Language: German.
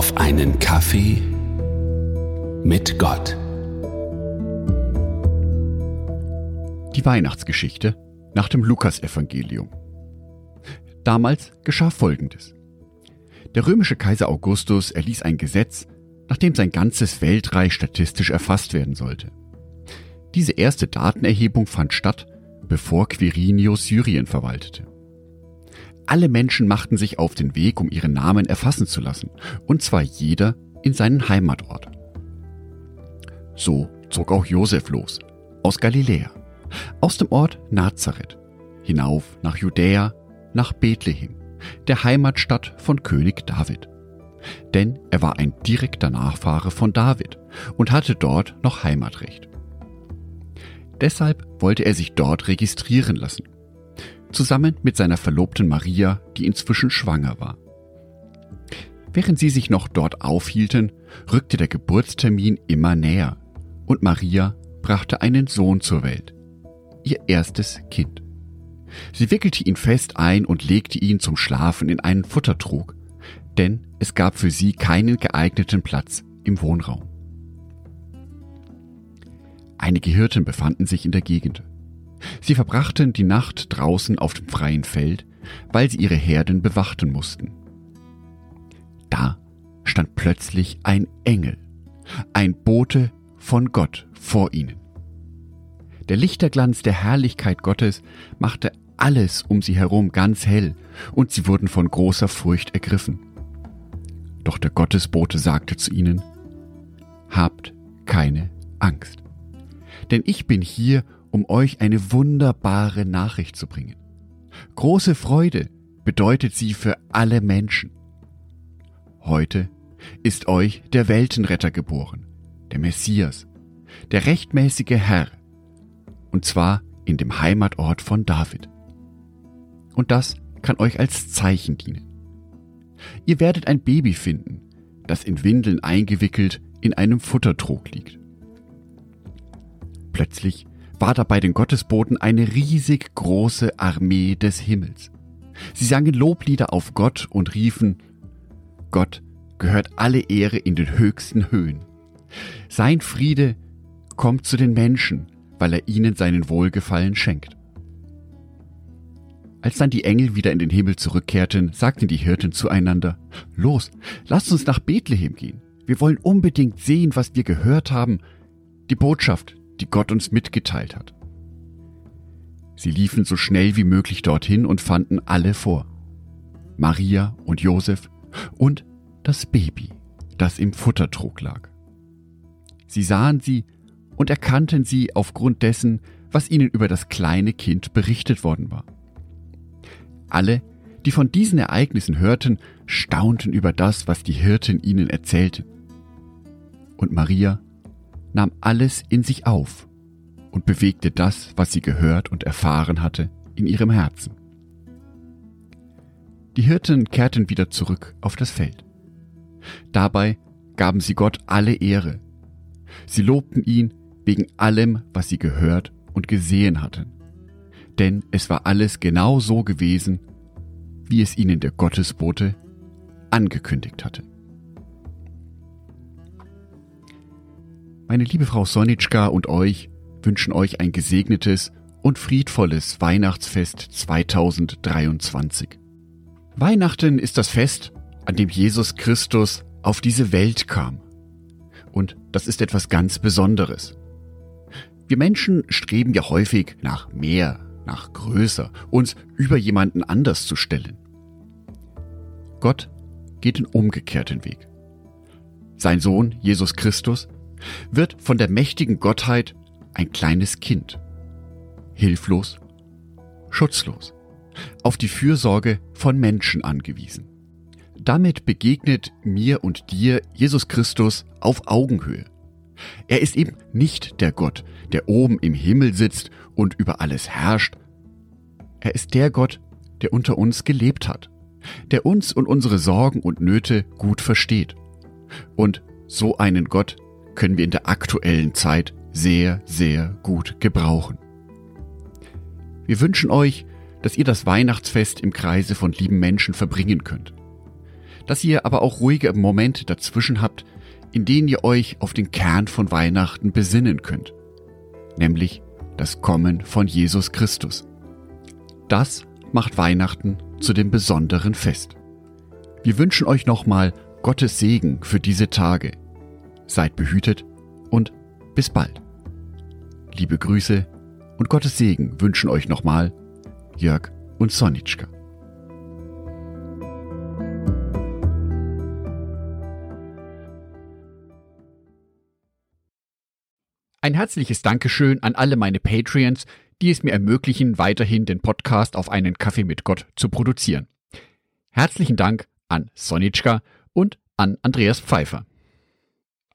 auf einen Kaffee mit Gott. Die Weihnachtsgeschichte nach dem Lukasevangelium. Damals geschah Folgendes. Der römische Kaiser Augustus erließ ein Gesetz, nachdem sein ganzes Weltreich statistisch erfasst werden sollte. Diese erste Datenerhebung fand statt, bevor Quirinius Syrien verwaltete. Alle Menschen machten sich auf den Weg, um ihren Namen erfassen zu lassen, und zwar jeder in seinen Heimatort. So zog auch Josef los, aus Galiläa, aus dem Ort Nazareth, hinauf nach Judäa, nach Bethlehem, der Heimatstadt von König David. Denn er war ein direkter Nachfahre von David und hatte dort noch Heimatrecht. Deshalb wollte er sich dort registrieren lassen, zusammen mit seiner Verlobten Maria, die inzwischen schwanger war. Während sie sich noch dort aufhielten, rückte der Geburtstermin immer näher und Maria brachte einen Sohn zur Welt, ihr erstes Kind. Sie wickelte ihn fest ein und legte ihn zum Schlafen in einen Futtertrog, denn es gab für sie keinen geeigneten Platz im Wohnraum. Einige Hirten befanden sich in der Gegend. Sie verbrachten die Nacht draußen auf dem freien Feld, weil sie ihre Herden bewachten mussten. Da stand plötzlich ein Engel, ein Bote von Gott vor ihnen. Der Lichterglanz der Herrlichkeit Gottes machte alles um sie herum ganz hell, und sie wurden von großer Furcht ergriffen. Doch der Gottesbote sagte zu ihnen, Habt keine Angst, denn ich bin hier, um euch eine wunderbare Nachricht zu bringen. Große Freude bedeutet sie für alle Menschen. Heute ist euch der Weltenretter geboren, der Messias, der rechtmäßige Herr, und zwar in dem Heimatort von David. Und das kann euch als Zeichen dienen. Ihr werdet ein Baby finden, das in Windeln eingewickelt in einem Futtertrog liegt. Plötzlich war da bei den Gottesboten eine riesig große Armee des Himmels. Sie sangen Loblieder auf Gott und riefen, Gott gehört alle Ehre in den höchsten Höhen. Sein Friede kommt zu den Menschen, weil er ihnen seinen Wohlgefallen schenkt. Als dann die Engel wieder in den Himmel zurückkehrten, sagten die Hirten zueinander, Los, lasst uns nach Bethlehem gehen. Wir wollen unbedingt sehen, was wir gehört haben, die Botschaft, die Gott uns mitgeteilt hat. Sie liefen so schnell wie möglich dorthin und fanden alle vor. Maria und Josef und das Baby, das im Futtertrog lag. Sie sahen sie und erkannten sie aufgrund dessen, was ihnen über das kleine Kind berichtet worden war. Alle, die von diesen Ereignissen hörten, staunten über das, was die Hirten ihnen erzählten. Und Maria nahm alles in sich auf und bewegte das, was sie gehört und erfahren hatte, in ihrem Herzen. Die Hirten kehrten wieder zurück auf das Feld. Dabei gaben sie Gott alle Ehre. Sie lobten ihn wegen allem, was sie gehört und gesehen hatten. Denn es war alles genau so gewesen, wie es ihnen der Gottesbote angekündigt hatte. Meine liebe Frau Sonitschka und euch wünschen euch ein gesegnetes und friedvolles Weihnachtsfest 2023. Weihnachten ist das Fest, an dem Jesus Christus auf diese Welt kam. Und das ist etwas ganz Besonderes. Wir Menschen streben ja häufig nach mehr, nach größer, uns über jemanden anders zu stellen. Gott geht den umgekehrten Weg. Sein Sohn Jesus Christus wird von der mächtigen Gottheit ein kleines Kind, hilflos, schutzlos, auf die Fürsorge von Menschen angewiesen. Damit begegnet mir und dir Jesus Christus auf Augenhöhe. Er ist eben nicht der Gott, der oben im Himmel sitzt und über alles herrscht. Er ist der Gott, der unter uns gelebt hat, der uns und unsere Sorgen und Nöte gut versteht. Und so einen Gott können wir in der aktuellen Zeit sehr, sehr gut gebrauchen. Wir wünschen euch, dass ihr das Weihnachtsfest im Kreise von lieben Menschen verbringen könnt. dass ihr aber auch ruhige Momente dazwischen habt, in denen ihr euch auf den Kern von Weihnachten besinnen könnt, nämlich das Kommen von Jesus Christus. Das macht Weihnachten zu dem besonderen Fest. Wir wünschen euch nochmal Gottes Segen für diese Tage. Seid behütet und bis bald. Liebe Grüße und Gottes Segen wünschen euch nochmal Jörg und Sonitschka. Ein herzliches Dankeschön an alle meine Patreons, die es mir ermöglichen, weiterhin den Podcast auf einen Kaffee mit Gott zu produzieren. Herzlichen Dank an Sonitschka und an Andreas Pfeiffer.